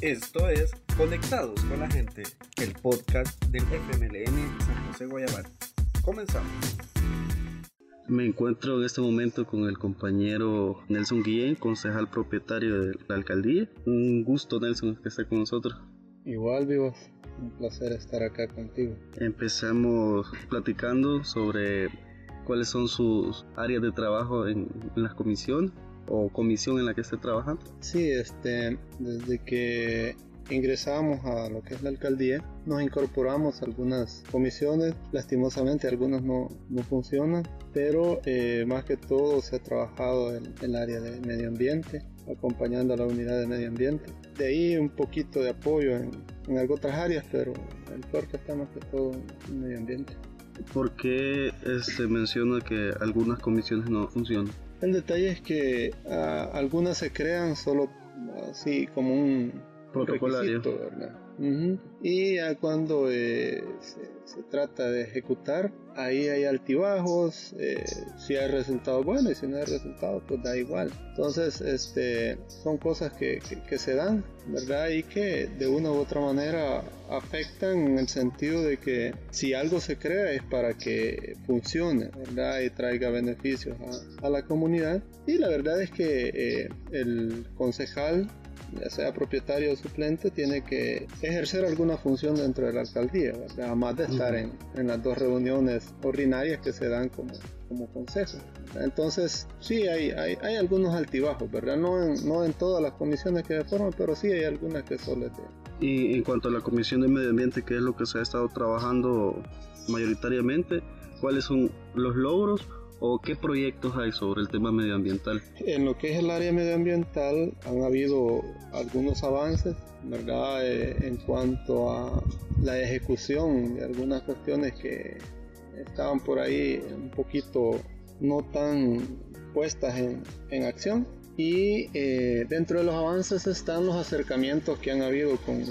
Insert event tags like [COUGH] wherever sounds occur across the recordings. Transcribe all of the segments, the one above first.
Esto es Conectados con la Gente, el podcast del FMLN San José Guayabal. Comenzamos. Me encuentro en este momento con el compañero Nelson Guillén, concejal propietario de la alcaldía. Un gusto, Nelson, que esté con nosotros. Igual, vivos. Un placer estar acá contigo. Empezamos platicando sobre cuáles son sus áreas de trabajo en, en la comisión o comisión en la que esté trabajando. Sí, este, desde que ingresamos a lo que es la alcaldía, nos incorporamos a algunas comisiones, lastimosamente algunas no, no funcionan, pero eh, más que todo se ha trabajado en el área de medio ambiente, acompañando a la unidad de medio ambiente. De ahí un poquito de apoyo en, en algunas otras áreas, pero el fuerte está más que todo en medio ambiente. ¿Por qué se este, menciona que algunas comisiones no funcionan? El detalle es que uh, algunas se crean solo así como un protocolario, ¿verdad? Uh -huh. Y ya cuando eh, se, se, trata de ejecutar, ahí hay altibajos, eh, si hay resultados buenos y si no hay resultados, pues da igual. Entonces, este, son cosas que, que, que, se dan, ¿verdad? Y que de una u otra manera afectan en el sentido de que si algo se crea es para que funcione, ¿verdad? Y traiga beneficios a, a la comunidad. Y la verdad es que eh, el concejal ya sea propietario o suplente, tiene que ejercer alguna función dentro de la alcaldía, ¿verdad? además de estar en, en, las dos reuniones ordinarias que se dan como, como consejo. Entonces, sí, hay, hay, hay, algunos altibajos, ¿verdad? No en, no en todas las comisiones que se forman, pero sí hay algunas que tener. Y en cuanto a la Comisión de Medio Ambiente, que es lo que se ha estado trabajando mayoritariamente, ¿cuáles son los logros o qué proyectos hay sobre el tema medioambiental? En lo que es el área medioambiental han habido algunos avances. Eh, en cuanto a la ejecución de algunas cuestiones que estaban por ahí un poquito no tan puestas en, en acción. Y eh, dentro de los avances están los acercamientos que han habido con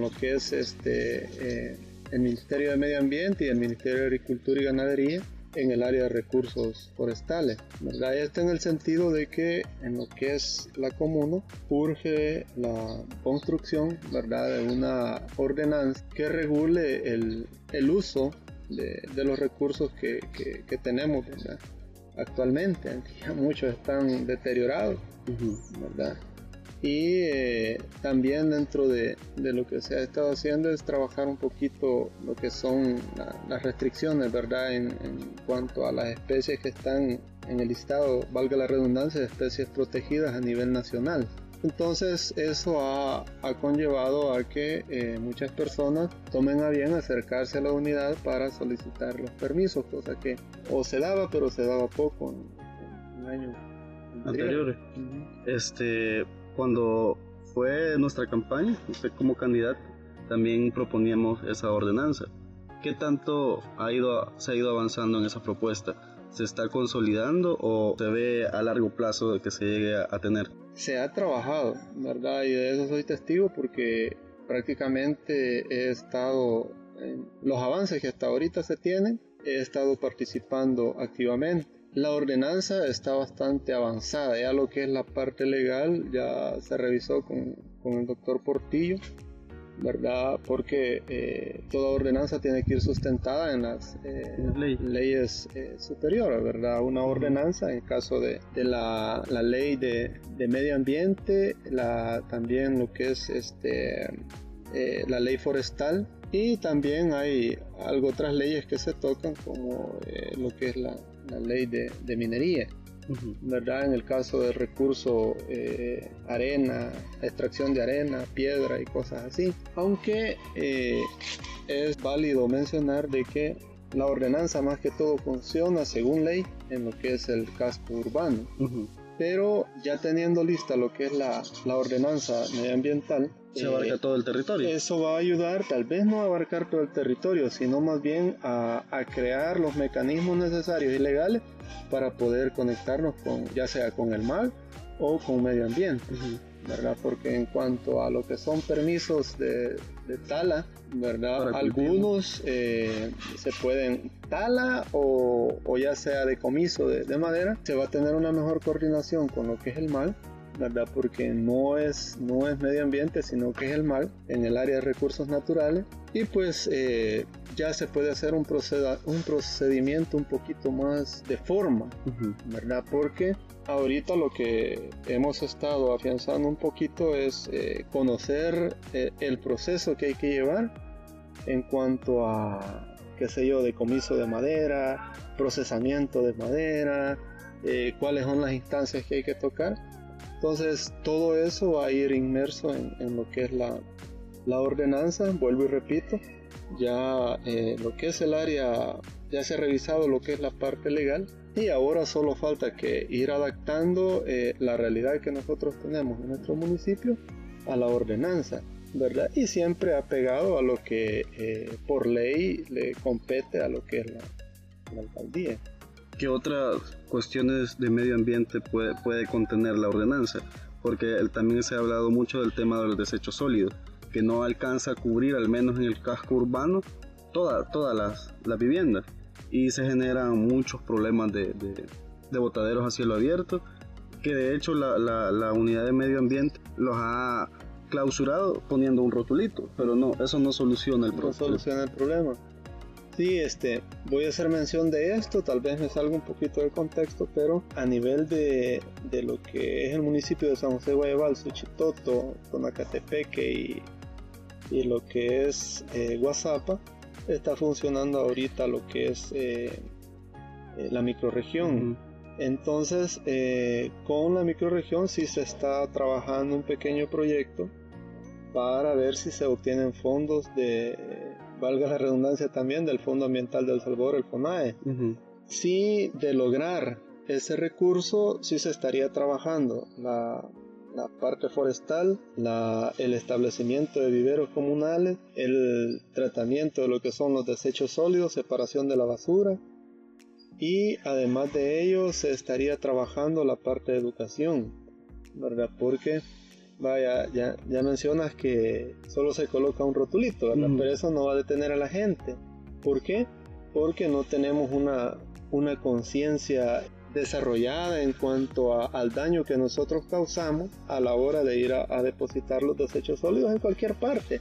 lo que es este, eh, el Ministerio de Medio Ambiente y el Ministerio de Agricultura y Ganadería en el área de recursos forestales. ¿verdad? Esto en el sentido de que en lo que es la comuna urge la construcción ¿verdad? de una ordenanza que regule el, el uso de, de, los recursos que, que, que tenemos ¿verdad? actualmente, aunque [LAUGHS] ya muchos están deteriorados. ¿verdad? Y eh, también dentro de, de, lo que se ha estado haciendo es trabajar un poquito lo que son la, las restricciones, ¿verdad? En, en, cuanto a las especies que están en el listado, valga la redundancia, de especies protegidas a nivel nacional. Entonces eso ha, ha conllevado a que eh, muchas personas tomen a bien acercarse a la unidad para solicitar los permisos, cosa que o se daba pero se daba poco en, en años anteriores. Uh -huh. Este, cuando fue nuestra campaña, usted como candidato, también proponíamos esa ordenanza. ¿Qué tanto ha ido, se ha ido avanzando en esa propuesta? ¿Se está consolidando o se ve a largo plazo de que se llegue a, a tener? Se ha trabajado, ¿verdad? Y de eso soy testigo porque prácticamente he estado en los avances que hasta ahorita se tienen, he estado participando activamente la ordenanza está bastante avanzada, ya lo que es la parte legal ya se revisó con, con el doctor Portillo, ¿verdad? Porque eh, toda ordenanza tiene que ir sustentada en las eh, ley. leyes eh, superiores, ¿verdad? Una ordenanza en caso de, de la, la, ley de, de, medio ambiente, la, también lo que es este, la ley forestal y también hay algo otras leyes que se tocan como eh, lo que es la la ley de, de minería. Uh -huh. ¿verdad? En el caso del recurso eh, arena, extracción de arena, piedra y cosas así. Aunque eh, es válido mencionar de que la ordenanza más que todo funciona según ley en lo que es el casco urbano. Uh -huh. Pero ya teniendo lista lo que es la, la ordenanza medioambiental, se abarca eh, todo el territorio. Eso va a ayudar, tal vez no a abarcar todo el territorio, sino más bien a, a, crear los mecanismos necesarios y legales para poder conectarnos con, ya sea con el mar o con medio ambiente. Uh -huh. ¿verdad? Porque en cuanto a lo que son permisos de, de tala, ¿verdad? Para Algunos eh, se pueden tala o, o, ya sea decomiso de, de madera, se va a tener una mejor coordinación con lo que es el mal ¿verdad? Porque no es, no es medio ambiente, sino que es el mar en el área de recursos naturales. Y pues eh, ya se puede hacer un, un procedimiento un poquito más de forma, ¿verdad? Porque ahorita lo que hemos estado afianzando un poquito es eh, conocer eh, el proceso que hay que llevar en cuanto a, qué sé yo, decomiso de madera, procesamiento de madera, cuáles son las instancias que hay que tocar entonces todo eso va a ir inmerso en, lo que es la, ordenanza, vuelvo y repito, ya eh, lo que es el área, ya se ha revisado lo que es la parte legal y ahora solo falta que ir adaptando eh, la realidad que nosotros tenemos en nuestro municipio a la ordenanza, ¿verdad? Y siempre apegado a lo que eh, por ley le compete a lo que es la alcaldía. ¿Qué otras cuestiones de medio ambiente puede, puede contener la ordenanza? Porque también se ha hablado mucho del tema de los desechos sólidos, que no alcanza a cubrir, al menos en el casco urbano, todas toda las, las viviendas. Y se generan muchos problemas de, de, botaderos a cielo abierto, que de hecho la, la, la unidad de medio ambiente los ha clausurado poniendo un rotulito, pero no, eso no soluciona el problema. No soluciona el problema. Sí, este, voy a hacer mención de esto, tal vez me salga un poquito del contexto, pero a nivel de, de lo que es el municipio de San José Guayabal, Suchitoto, Tonacatepeque y, y lo que es eh, Guasapa, está funcionando ahorita lo que es eh, eh, la microregión. Entonces, con la microregión sí se está trabajando un pequeño proyecto para ver si se obtienen fondos de valga la redundancia también, del Fondo Ambiental del Salvador, el FONAE. Si de lograr ese recurso, sí se estaría trabajando la, parte forestal, el establecimiento de viveros comunales, el tratamiento de lo que son los desechos sólidos, separación de la basura. Y además de ello, se estaría trabajando la parte de educación, ¿verdad? Porque vaya, ya, ya mencionas que solo se coloca un rotulito, Pero eso no va a detener a la gente. ¿Por qué? Porque no tenemos una, una conciencia desarrollada en cuanto al daño que nosotros causamos a la hora de ir a, a depositar los desechos sólidos en cualquier parte,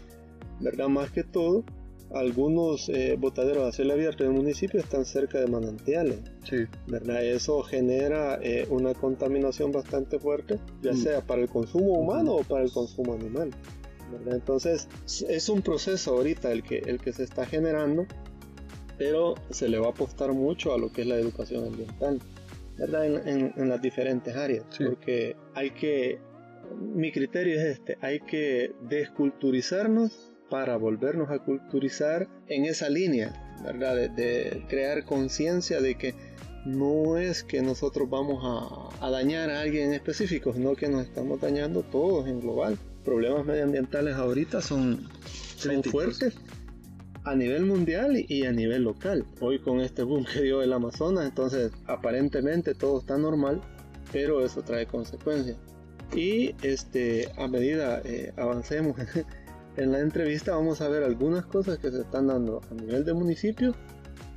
¿verdad? Más que todo, algunos eh, botaderos a cielo abierto del municipio están cerca de manantiales. Sí. ¿verdad? Eso genera eh, una contaminación bastante fuerte, ya mm. sea para el consumo humano o para el consumo animal. ¿verdad? Entonces, es un proceso ahorita el que, el que se está generando, pero se le va a apostar mucho a lo que es la educación ambiental. ¿verdad? En, en, las diferentes áreas, porque hay que, mi criterio es este, hay que desculturizarnos para volvernos a culturizar en esa línea, ¿verdad? De, crear conciencia de que no es que nosotros vamos a, dañar a alguien en específico, sino que nos estamos dañando todos en global. Problemas medioambientales ahorita son, son fuertes a nivel mundial y a nivel local. Hoy con este boom que dio el Amazonas, entonces aparentemente todo está normal, pero eso trae consecuencias. Y este, a medida eh, avancemos [LAUGHS] En la entrevista vamos a ver algunas cosas que se están dando a nivel de municipio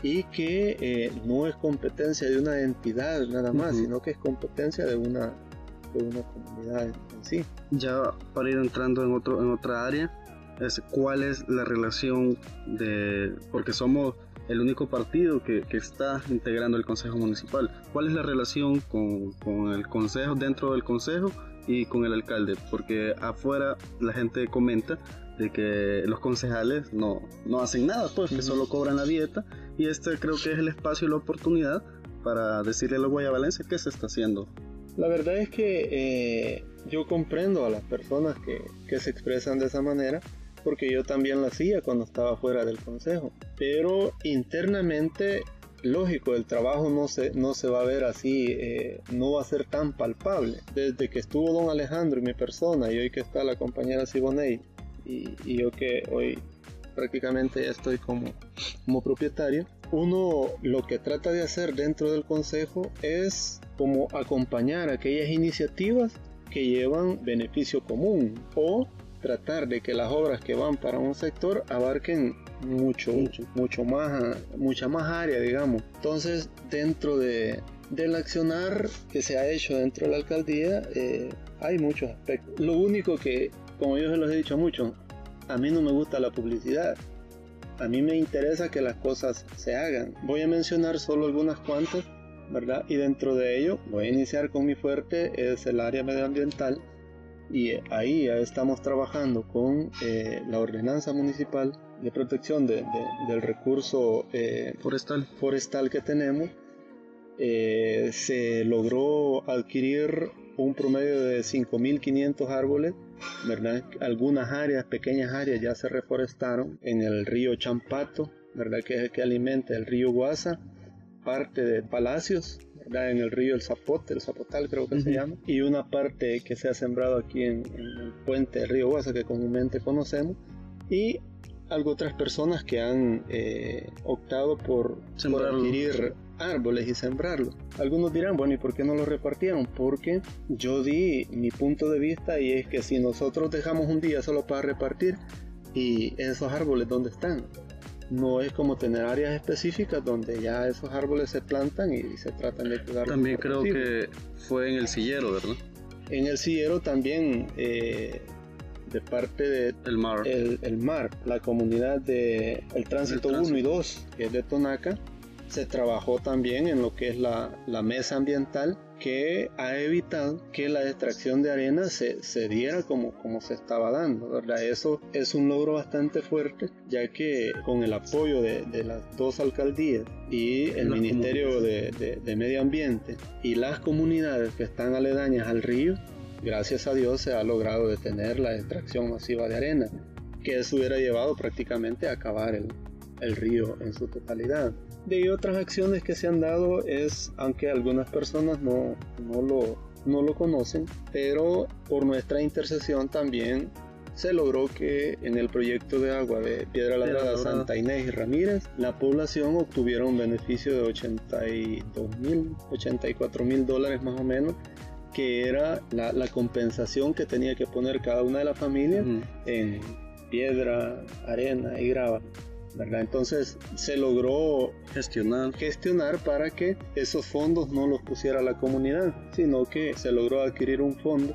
y que eh, no es competencia de una entidad nada más, sino que es competencia de una, de una comunidad en, sí. Ya para ir entrando en, otro, en otra área, es cuál es la relación de, porque somos el único partido que, que, está integrando el Consejo Municipal. ¿Cuál es la relación con, con, el Consejo, dentro del Consejo y con el alcalde? Porque afuera la gente comenta de que los concejales no, no hacen nada, pues que solo cobran la dieta y este creo que es el espacio y la oportunidad para decirle a los guayabalenses qué se está haciendo. La verdad es que eh, yo comprendo a las personas que, que se expresan de esa manera porque yo también lo hacía cuando estaba fuera del consejo, pero internamente lógico, el trabajo no se, no se va a ver así, eh, no va a ser tan palpable. Desde que estuvo don Alejandro y mi persona, y hoy que está la compañera Siboney y, yo que hoy prácticamente ya estoy como, como propietario, uno lo que trata de hacer dentro del consejo es como acompañar aquellas iniciativas que llevan beneficio común o tratar de que las obras que van para un sector abarquen mucho, mucho, mucho más, mucha más área, digamos. Entonces, dentro de, Del accionar que se ha hecho dentro de la alcaldía eh, hay muchos aspectos. Lo único que, como yo se los he dicho mucho, a mí no me gusta la publicidad. A mí me interesa que las cosas se hagan. Voy a mencionar solo algunas cuantas, ¿verdad? Y dentro de ello voy a iniciar con mi fuerte, es el área medioambiental. Y ahí ya estamos trabajando con eh, la ordenanza municipal de protección de, del recurso eh, forestal. forestal que tenemos. Eh, se logró adquirir un promedio de 5.500 árboles, ¿verdad? Algunas áreas, pequeñas áreas ya se reforestaron en el río Champato, ¿verdad? Que es el que alimenta el río Guasa, parte de Palacios, ¿verdad? En el río El Zapote, el Zapotal creo que se llama, y una parte que se ha sembrado aquí en, el puente del río Guasa que comúnmente conocemos, y algo otras personas que han eh, optado por, por adquirir árboles y sembrarlos. Algunos dirán, bueno, ¿y por qué no los repartieron? Porque yo di mi punto de vista y es que si nosotros dejamos un día solo para repartir, y esos árboles, ¿dónde están? No es como tener áreas específicas donde ya esos árboles se plantan y se tratan de cuidar. También creo que fue en el sillero, ¿verdad? En el sillero también eh, de parte de el mar. El, mar, la comunidad de el tránsito, 1 y 2, que es de Tonaca, se trabajó también en lo que es la, la mesa ambiental que ha evitado que la extracción de arena se, se diera como, como se estaba dando. ¿verdad? Eso es un logro bastante fuerte, ya que con el apoyo de, de las dos alcaldías y el Ministerio de, de, de, Medio Ambiente y las comunidades que están aledañas al río, gracias a Dios se ha logrado detener la extracción masiva de arena, que eso hubiera llevado prácticamente a acabar el, el río en su totalidad. De otras acciones que se han dado es, aunque algunas personas no, no, lo, no lo conocen, pero por nuestra intercesión también se logró que en el proyecto de agua de Piedra Labrada, Santa Inés y Ramírez, la población obtuviera un beneficio de 82 mil, 84 mil dólares más o menos, que era la, la, compensación que tenía que poner cada una de las familias en piedra, arena y grava. Entonces se logró gestionar. gestionar para que esos fondos no los pusiera la comunidad, sino que se logró adquirir un fondo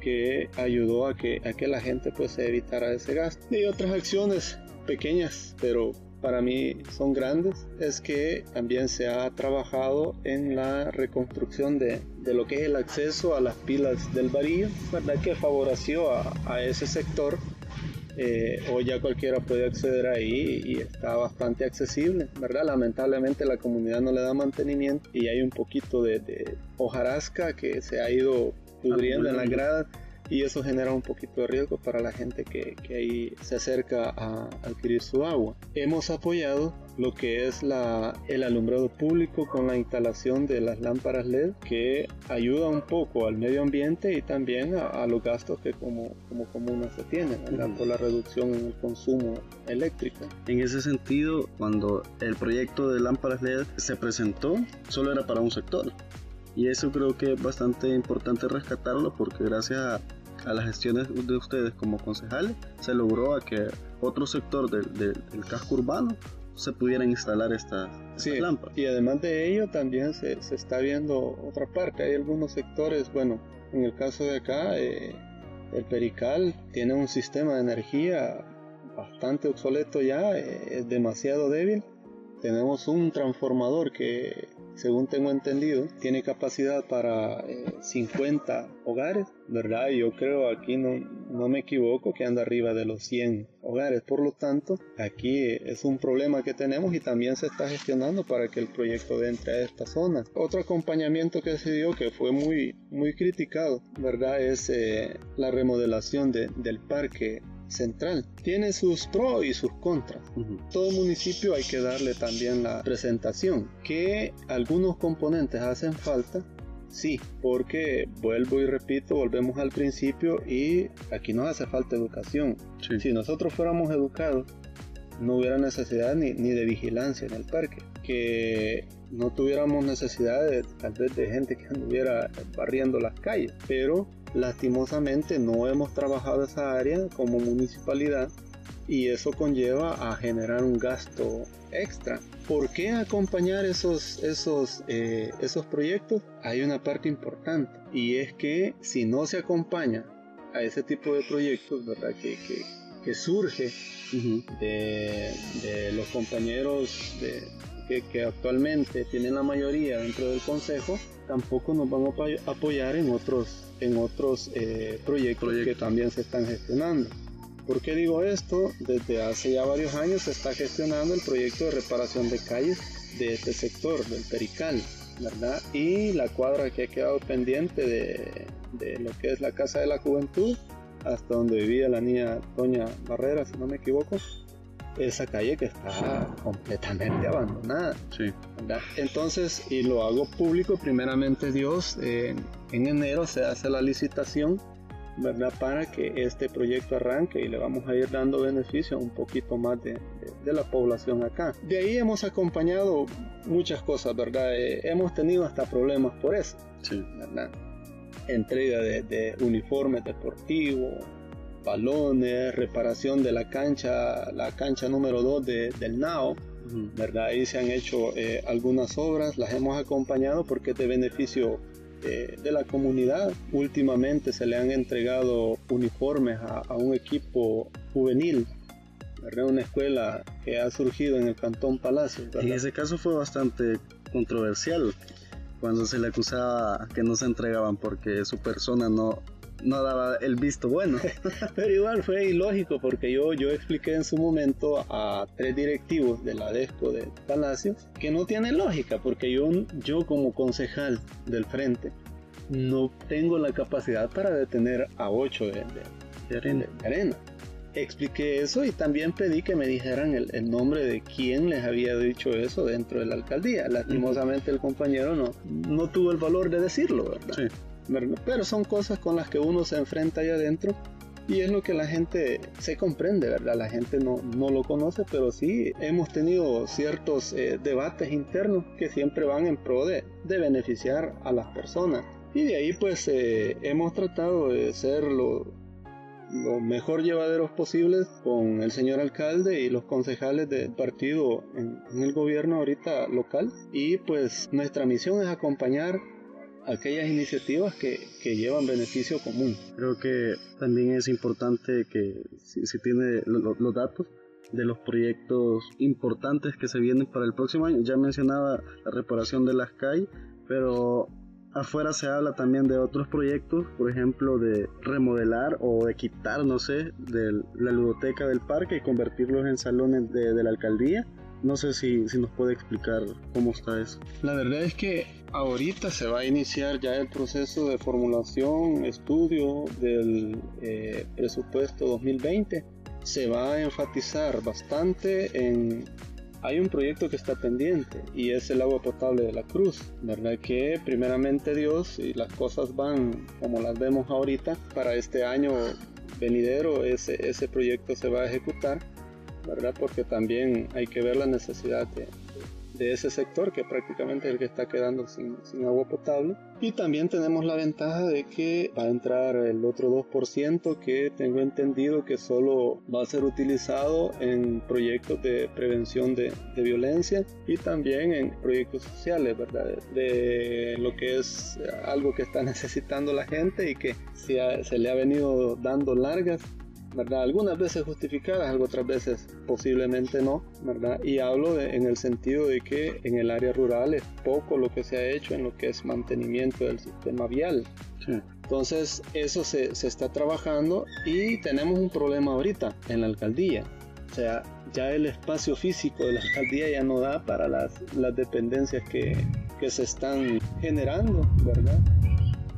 que ayudó a que, a que la gente pues se evitara ese gasto. Y otras acciones pequeñas, pero para mí son grandes, es que también se ha trabajado en la reconstrucción de, de lo que es el acceso a las pilas del varillo, ¿verdad? que favoreció a, a ese sector eh, hoy ya cualquiera puede acceder ahí y está bastante accesible, ¿verdad? Lamentablemente la comunidad no le da mantenimiento y hay un poquito de, hojarasca que se ha ido pudriendo en la grada y eso genera un poquito de riesgo para la gente que, que ahí se acerca a adquirir su agua. Hemos apoyado lo que es la, el alumbrado público con la instalación de las lámparas LED que ayuda un poco al medio ambiente y también a, los gastos que como, como comuna se tienen por la reducción en el consumo eléctrico. En ese sentido, cuando el proyecto de lámparas LED se presentó, solo era para un sector. Y eso creo que es bastante importante rescatarlo porque gracias a, las gestiones de ustedes como concejales se logró a que otro sector del casco urbano se pudieran instalar estas, lámparas. Y además de ello también se, se, está viendo otra parte. Hay algunos sectores, bueno, en el caso de acá, eh, el Perical tiene un sistema de energía bastante obsoleto ya, eh, es demasiado débil. Tenemos un transformador que según tengo entendido, tiene capacidad para 50 eh, hogares, ¿verdad? Yo creo aquí no, no me equivoco que anda arriba de los 100 hogares. Por lo tanto, aquí es un problema que tenemos y también se está gestionando para que el proyecto entre a esta zona. Otro acompañamiento que se dio que fue muy, muy criticado, ¿verdad? Es eh, la remodelación de, del parque central. Tiene sus pros y sus contras. Todo municipio hay que darle también la presentación. Que algunos componentes hacen falta, sí, porque vuelvo y repito, volvemos al principio y aquí nos hace falta educación. Si nosotros fuéramos educados, no hubiera necesidad ni, ni, de vigilancia en el parque. Que no tuviéramos necesidad de, tal vez de gente que anduviera barriendo las calles. Pero lastimosamente no hemos trabajado esa área como municipalidad y eso conlleva a generar un gasto extra. ¿Por qué acompañar esos, esos, eh, esos proyectos? Hay una parte importante y es que si no se acompaña a ese tipo de proyectos, ¿verdad? Que, que, que surge de, de, los compañeros de, que, que, actualmente tienen la mayoría dentro del consejo, tampoco nos van a apoyar en otros, en otros eh, proyectos que también se están gestionando. ¿Por qué digo esto? Desde hace ya varios años se está gestionando el proyecto de reparación de calles de este sector, del Perical, ¿verdad? Y la cuadra que ha quedado pendiente de, de lo que es la Casa de la Juventud, hasta donde vivía la niña Doña Barrera, si no me equivoco, esa calle que está completamente abandonada. Sí. ¿verdad? Entonces, y lo hago público, primeramente Dios, en enero se hace la licitación, ¿verdad? Para que este proyecto arranque y le vamos a ir dando beneficio a un poquito más de, de, de, la población acá. De ahí hemos acompañado muchas cosas, ¿verdad? Eh, hemos tenido hasta problemas por eso, sí. ¿verdad? Entrega de, de uniformes deportivos, balones, reparación de la cancha, la cancha número 2 de, del NAO. ¿verdad? Ahí se han hecho eh, algunas obras, las hemos acompañado porque es de beneficio eh, de la comunidad. Últimamente se le han entregado uniformes a, a un equipo juvenil, ¿verdad? Una escuela que ha surgido en el Cantón Palacio. ¿verdad? En ese caso fue bastante controversial cuando se le acusaba que no se entregaban porque su persona no, no daba el visto bueno. [LAUGHS] Pero igual fue ilógico porque yo, yo expliqué en su momento a tres directivos de la DESCO de Palacio que no tiene lógica porque yo, yo como concejal del frente no tengo la capacidad para detener a ocho de, de, de, arena. de arena. Expliqué eso y también pedí que me dijeran el, el, nombre de quién les había dicho eso dentro de la alcaldía. Lastimosamente el compañero no, no tuvo el valor de decirlo, ¿verdad? Sí. Pero son cosas con las que uno se enfrenta allá adentro y es lo que la gente se comprende, ¿verdad? La gente no, no lo conoce, pero sí hemos tenido ciertos eh, debates internos que siempre van en pro de, de, beneficiar a las personas. Y de ahí pues eh, hemos tratado de ser lo, lo mejor llevaderos posibles con el señor alcalde y los concejales del partido en, en el gobierno ahorita local. Y pues nuestra misión es acompañar aquellas iniciativas que, que, llevan beneficio común. Creo que también es importante que si, si tiene lo, los datos de los proyectos importantes que se vienen para el próximo año. Ya mencionaba la reparación de las calles, pero afuera se habla también de otros proyectos, por ejemplo, de remodelar o de quitar, no sé, de la ludoteca del parque y convertirlos en salones de, de la alcaldía. No sé si, si, nos puede explicar cómo está eso. La verdad es que ahorita se va a iniciar ya el proceso de formulación, estudio del eh, presupuesto 2020. Se va a enfatizar bastante en... Hay un proyecto que está pendiente y es el agua potable de la cruz, ¿verdad? Que primeramente Dios y las cosas van como las vemos ahorita, para este año venidero ese, ese proyecto se va a ejecutar ¿verdad? Porque también hay que ver la necesidad de, de ese sector que prácticamente es el que está quedando sin, sin, agua potable. Y también tenemos la ventaja de que va a entrar el otro 2% que tengo entendido que solo va a ser utilizado en proyectos de prevención de, de violencia y también en proyectos sociales, ¿verdad? De lo que es algo que está [LAUGHS] necesitando la gente y que se, ha, se le ha venido dando largas ¿verdad? Algunas veces justificadas, otras veces posiblemente no, ¿verdad? Y hablo de, en el sentido de que en el área rural es poco lo que se ha hecho en lo que es mantenimiento del sistema vial. Sí. Entonces eso se, se, está trabajando y tenemos un problema ahorita en la alcaldía. O sea, ya el espacio físico de la alcaldía ya no da para las, las dependencias que, que se están generando, ¿verdad?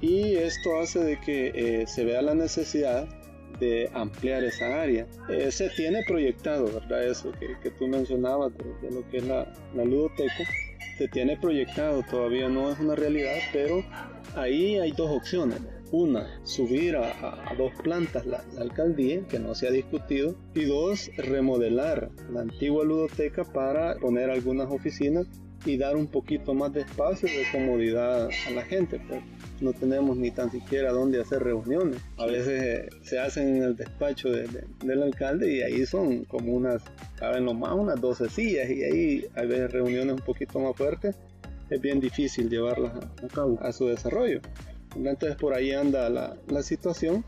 Y esto hace de que eh, se vea la necesidad de ampliar esa área. Eh, se tiene proyectado, ¿verdad? Eso que, que tú mencionabas de, lo que es la, la ludoteca. Se tiene proyectado, todavía no es una realidad, pero ahí hay dos opciones. Una, subir a, a, dos plantas la, la, alcaldía, que no se ha discutido. Y dos, remodelar la antigua ludoteca para poner algunas oficinas y dar un poquito más de espacio de comodidad a la gente. Pues no tenemos ni tan siquiera dónde hacer reuniones. A veces eh, se hacen en el despacho del alcalde y ahí son como unas, caben lo más unas 12 sillas y ahí hay veces reuniones un poquito más fuertes. Es bien difícil llevarlas a, cabo, a su desarrollo. Entonces por ahí anda la, la situación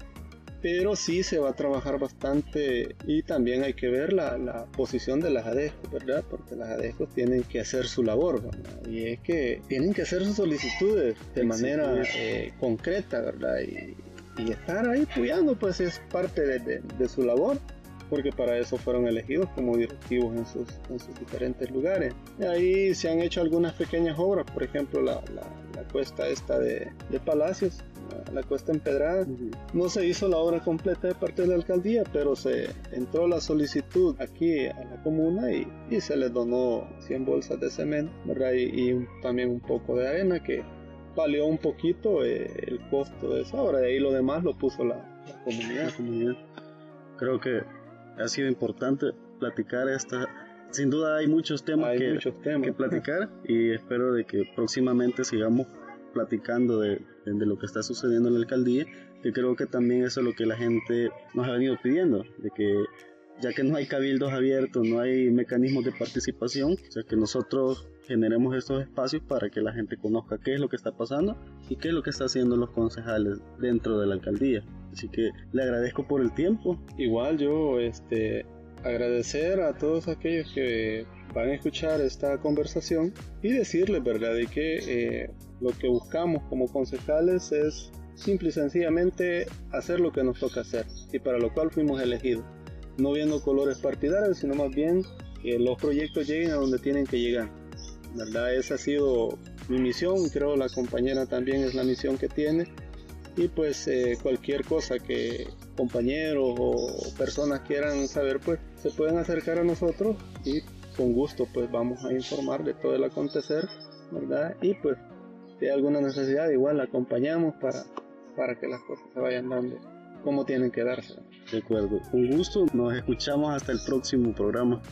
pero sí se va a trabajar bastante y también hay que ver la, la posición de las ADESCO, ¿verdad? Porque las ADESCO tienen que hacer su labor, ¿verdad? Y es que tienen que hacer sus solicitudes de manera eh, concreta, ¿verdad? Y, y, estar ahí apoyando, pues es parte de, de, de, su labor, porque para eso fueron elegidos como directivos en sus, en sus diferentes lugares. Y ahí se han hecho algunas pequeñas obras, por ejemplo, la, la, la cuesta esta de, de Palacios, la cuesta empedrada. No se hizo la obra completa de parte de la alcaldía, pero se entró la solicitud aquí a la comuna y, y se les donó 100 bolsas de cemento y, y, también un poco de arena que valió un poquito eh, el costo de esa obra. De ahí lo demás lo puso la, la, comunidad. la comunidad. Creo que ha sido importante platicar esta sin duda hay muchos temas, hay que, muchos temas. que platicar y espero de que próximamente sigamos platicando de, de, lo que está sucediendo en la alcaldía, que creo que también eso es lo que la gente nos ha venido pidiendo, de que ya que no hay cabildos abiertos, no hay mecanismos de participación, o sea que nosotros generemos estos espacios para que la gente conozca qué es lo que está pasando y qué es lo que están haciendo los concejales dentro de la alcaldía. Así que le agradezco por el tiempo. Igual yo este agradecer a todos aquellos que van a escuchar esta conversación y decirles, ¿verdad?, de que eh, lo que buscamos como concejales es simple y sencillamente hacer lo que nos toca hacer y para lo cual fuimos elegidos. No viendo colores partidarios, sino más bien que los proyectos lleguen a donde tienen que llegar. ¿Verdad? Esa ha sido mi misión, creo la compañera también es la misión que tiene. Y pues eh, cualquier cosa que compañeros o personas quieran saber, pues se pueden acercar a nosotros y con gusto pues vamos a informar de todo el acontecer, ¿verdad? Y pues si hay alguna necesidad igual la acompañamos para, para que las cosas se vayan dando como tienen que darse. De acuerdo, un gusto, nos escuchamos hasta el próximo programa.